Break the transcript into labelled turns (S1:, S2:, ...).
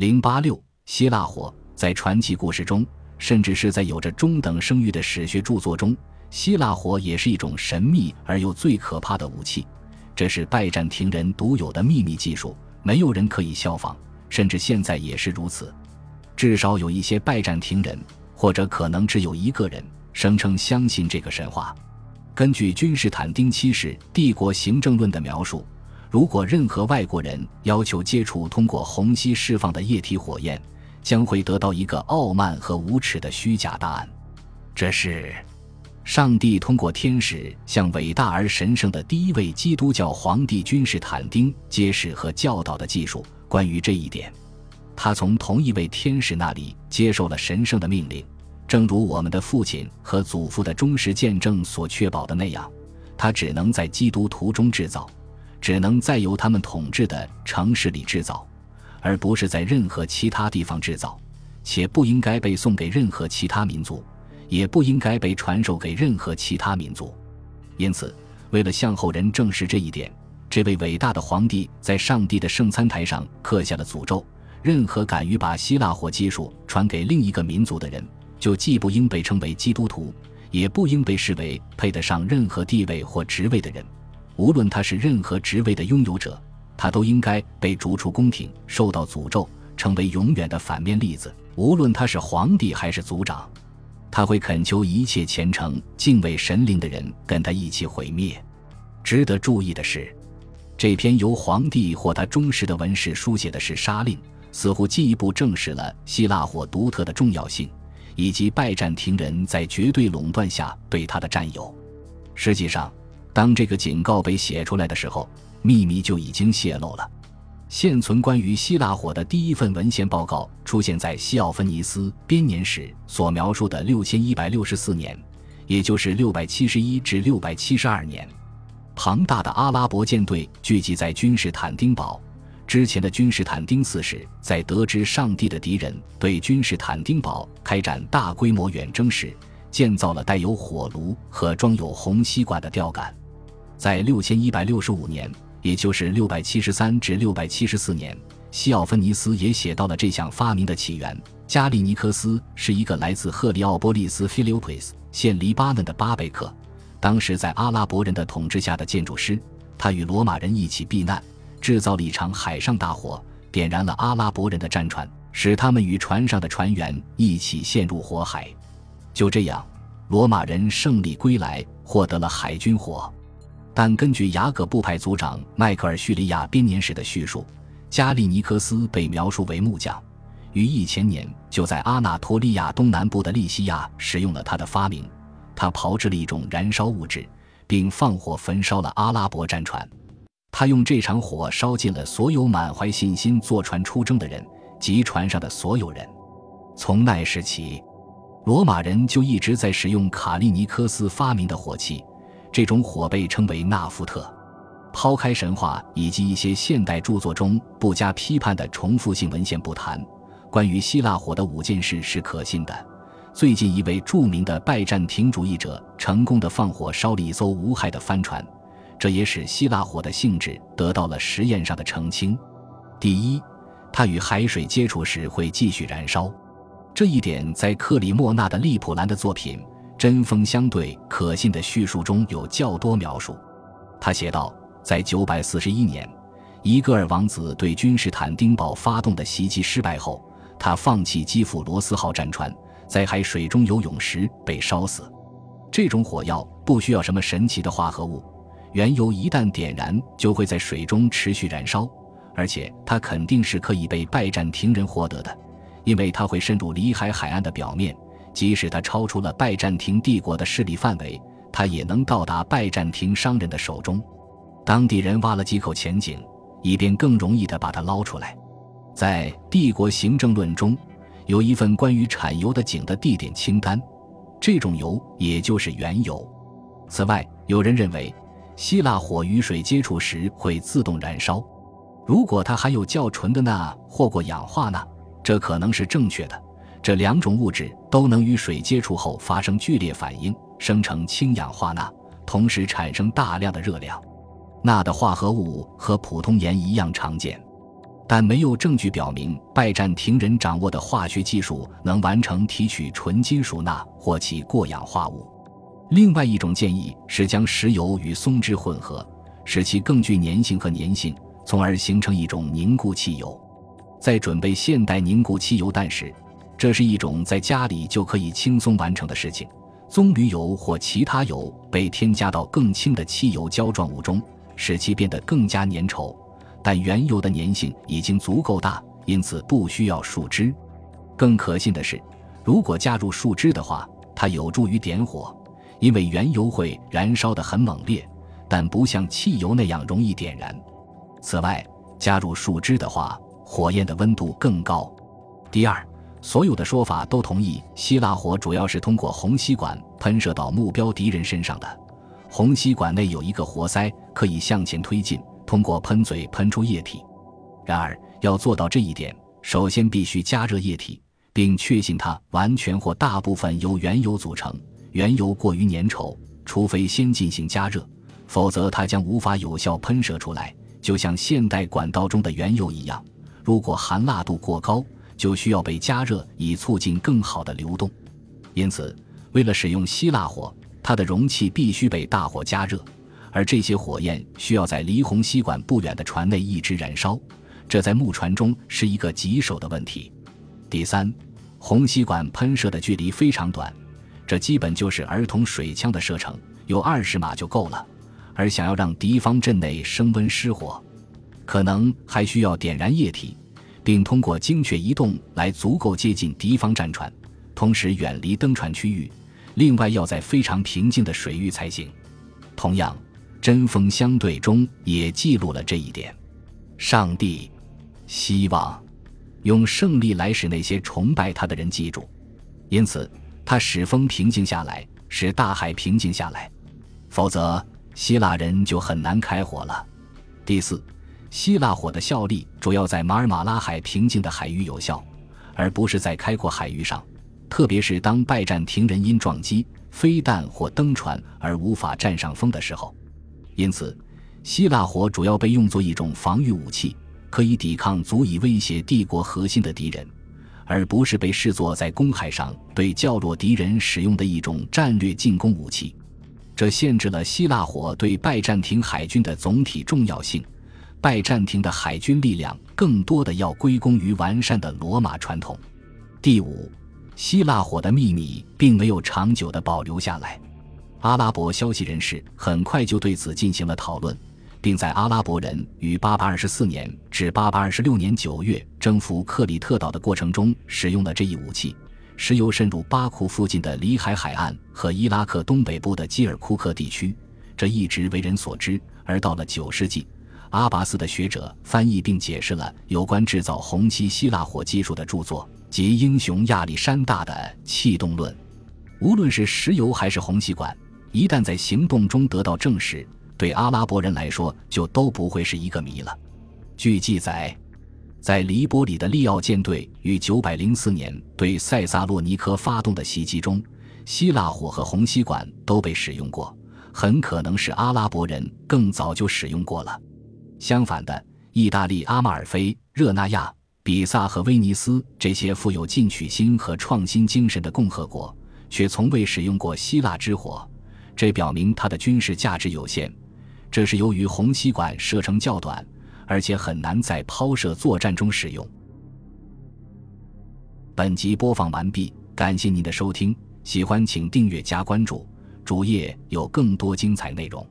S1: 零八六，希腊火在传奇故事中，甚至是在有着中等声誉的史学著作中，希腊火也是一种神秘而又最可怕的武器。这是拜占庭人独有的秘密技术，没有人可以效仿，甚至现在也是如此。至少有一些拜占庭人，或者可能只有一个人，声称相信这个神话。根据君士坦丁七世帝国行政论的描述，如果任何外国人要求接触通过虹吸释放的液体火焰，将会得到一个傲慢和无耻的虚假答案。这是上帝通过天使向伟大而神圣的第一位基督教皇帝君士坦丁揭示和教导的技术。关于这一点，他从同一位天使那里接受了神圣的命令。正如我们的父亲和祖父的忠实见证所确保的那样，他只能在基督徒中制造，只能在由他们统治的城市里制造，而不是在任何其他地方制造，且不应该被送给任何其他民族，也不应该被传授给任何其他民族。因此，为了向后人证实这一点，这位伟大的皇帝在上帝的圣餐台上刻下了诅咒：任何敢于把希腊火技术传给另一个民族的人。就既不应被称为基督徒，也不应被视为配得上任何地位或职位的人。无论他是任何职位的拥有者，他都应该被逐出宫廷，受到诅咒，成为永远的反面例子。无论他是皇帝还是族长，他会恳求一切虔诚、敬畏神灵的人跟他一起毁灭。值得注意的是，这篇由皇帝或他忠实的文士书写的是杀令，似乎进一步证实了希腊火独特的重要性。以及拜占庭人在绝对垄断下对他的占有。实际上，当这个警告被写出来的时候，秘密就已经泄露了。现存关于希腊火的第一份文献报告出现在西奥芬尼斯编年史所描述的六千一百六十四年，也就是六百七十一至六百七十二年。庞大的阿拉伯舰队聚集在君士坦丁堡。之前的君士坦丁四世在得知上帝的敌人对君士坦丁堡开展大规模远征时，建造了带有火炉和装有红吸管的吊杆。在六千一百六十五年，也就是六百七十三至六百七十四年，西奥芬尼斯也写到了这项发明的起源。加利尼克斯是一个来自赫里奥波利斯 （Philippus） 现黎巴嫩的巴贝克，当时在阿拉伯人的统治下的建筑师。他与罗马人一起避难。制造了一场海上大火，点燃了阿拉伯人的战船，使他们与船上的船员一起陷入火海。就这样，罗马人胜利归来，获得了海军火。但根据雅各布派族长迈克尔叙利亚编年史的叙述，加利尼克斯被描述为木匠，于一千年就在阿纳托利亚东南部的利西亚使用了他的发明。他炮制了一种燃烧物质，并放火焚烧了阿拉伯战船。他用这场火烧尽了所有满怀信心坐船出征的人及船上的所有人。从那时起，罗马人就一直在使用卡利尼科斯发明的火器，这种火被称为纳夫特。抛开神话以及一些现代著作中不加批判的重复性文献不谈，关于希腊火的五件事是可信的。最近，一位著名的拜占庭主义者成功的放火烧了一艘无害的帆船。这也使希腊火的性质得到了实验上的澄清。第一，它与海水接触时会继续燃烧，这一点在克里莫纳的利普兰的作品《针锋相对：可信的叙述》中有较多描述。他写道，在941年，伊戈尔王子对君士坦丁堡发动的袭击失败后，他放弃基辅罗斯号战船，在海水中游泳时被烧死。这种火药不需要什么神奇的化合物。原油一旦点燃，就会在水中持续燃烧，而且它肯定是可以被拜占庭人获得的，因为它会渗入里海海岸的表面。即使它超出了拜占庭帝国的势力范围，它也能到达拜占庭商人的手中。当地人挖了几口浅井，以便更容易地把它捞出来。在《帝国行政论》中，有一份关于产油的井的地点清单，这种油也就是原油。此外，有人认为。希腊火与水接触时会自动燃烧，如果它含有较纯的钠或过氧化钠，这可能是正确的。这两种物质都能与水接触后发生剧烈反应，生成氢氧化钠，同时产生大量的热量。钠的化合物和普通盐一样常见。但没有证据表明拜占庭人掌握的化学技术能完成提取纯金属钠或其过氧化物。另外一种建议是将石油与松脂混合，使其更具粘性和粘性，从而形成一种凝固汽油。在准备现代凝固汽油弹时，这是一种在家里就可以轻松完成的事情。棕榈油或其他油被添加到更轻的汽油胶状物中，使其变得更加粘稠。但原油的粘性已经足够大，因此不需要树脂。更可信的是，如果加入树脂的话，它有助于点火，因为原油会燃烧得很猛烈，但不像汽油那样容易点燃。此外，加入树脂的话，火焰的温度更高。第二，所有的说法都同意，希腊火主要是通过红吸管喷射到目标敌人身上的。红吸管内有一个活塞，可以向前推进。通过喷嘴喷出液体，然而要做到这一点，首先必须加热液体，并确信它完全或大部分由原油组成。原油过于粘稠，除非先进行加热，否则它将无法有效喷射出来，就像现代管道中的原油一样。如果含蜡度过高，就需要被加热以促进更好的流动。因此，为了使用希腊火，它的容器必须被大火加热。而这些火焰需要在离红吸管不远的船内一直燃烧，这在木船中是一个棘手的问题。第三，红吸管喷射的距离非常短，这基本就是儿童水枪的射程，有二十码就够了。而想要让敌方阵内升温失火，可能还需要点燃液体，并通过精确移动来足够接近敌方战船，同时远离登船区域。另外，要在非常平静的水域才行。同样。针锋相对中也记录了这一点。上帝希望用胜利来使那些崇拜他的人记住，因此他使风平静下来，使大海平静下来，否则希腊人就很难开火了。第四，希腊火的效力主要在马尔马拉海平静的海域有效，而不是在开阔海域上，特别是当拜占庭人因撞击飞弹或登船而无法占上风的时候。因此，希腊火主要被用作一种防御武器，可以抵抗足以威胁帝国核心的敌人，而不是被视作在公海上对较弱敌人使用的一种战略进攻武器。这限制了希腊火对拜占庭海军的总体重要性。拜占庭的海军力量更多的要归功于完善的罗马传统。第五，希腊火的秘密并没有长久的保留下来。阿拉伯消息人士很快就对此进行了讨论，并在阿拉伯人于824年至826年9月征服克里特岛的过程中使用了这一武器。石油渗入巴库附近的里海海岸和伊拉克东北部的基尔库克地区，这一直为人所知。而到了9世纪，阿巴斯的学者翻译并解释了有关制造红漆希腊火技术的著作，即英雄亚历山大的气动论。无论是石油还是红吸管。一旦在行动中得到证实，对阿拉伯人来说就都不会是一个谜了。据记载，在黎波里的利奥舰队于904年对塞萨洛尼科发动的袭击中，希腊火和红吸管都被使用过，很可能是阿拉伯人更早就使用过了。相反的，意大利、阿马尔菲、热那亚、比萨和威尼斯这些富有进取心和创新精神的共和国，却从未使用过希腊之火。这表明它的军事价值有限，这是由于红吸管射程较短，而且很难在抛射作战中使用。本集播放完毕，感谢您的收听，喜欢请订阅加关注，主页有更多精彩内容。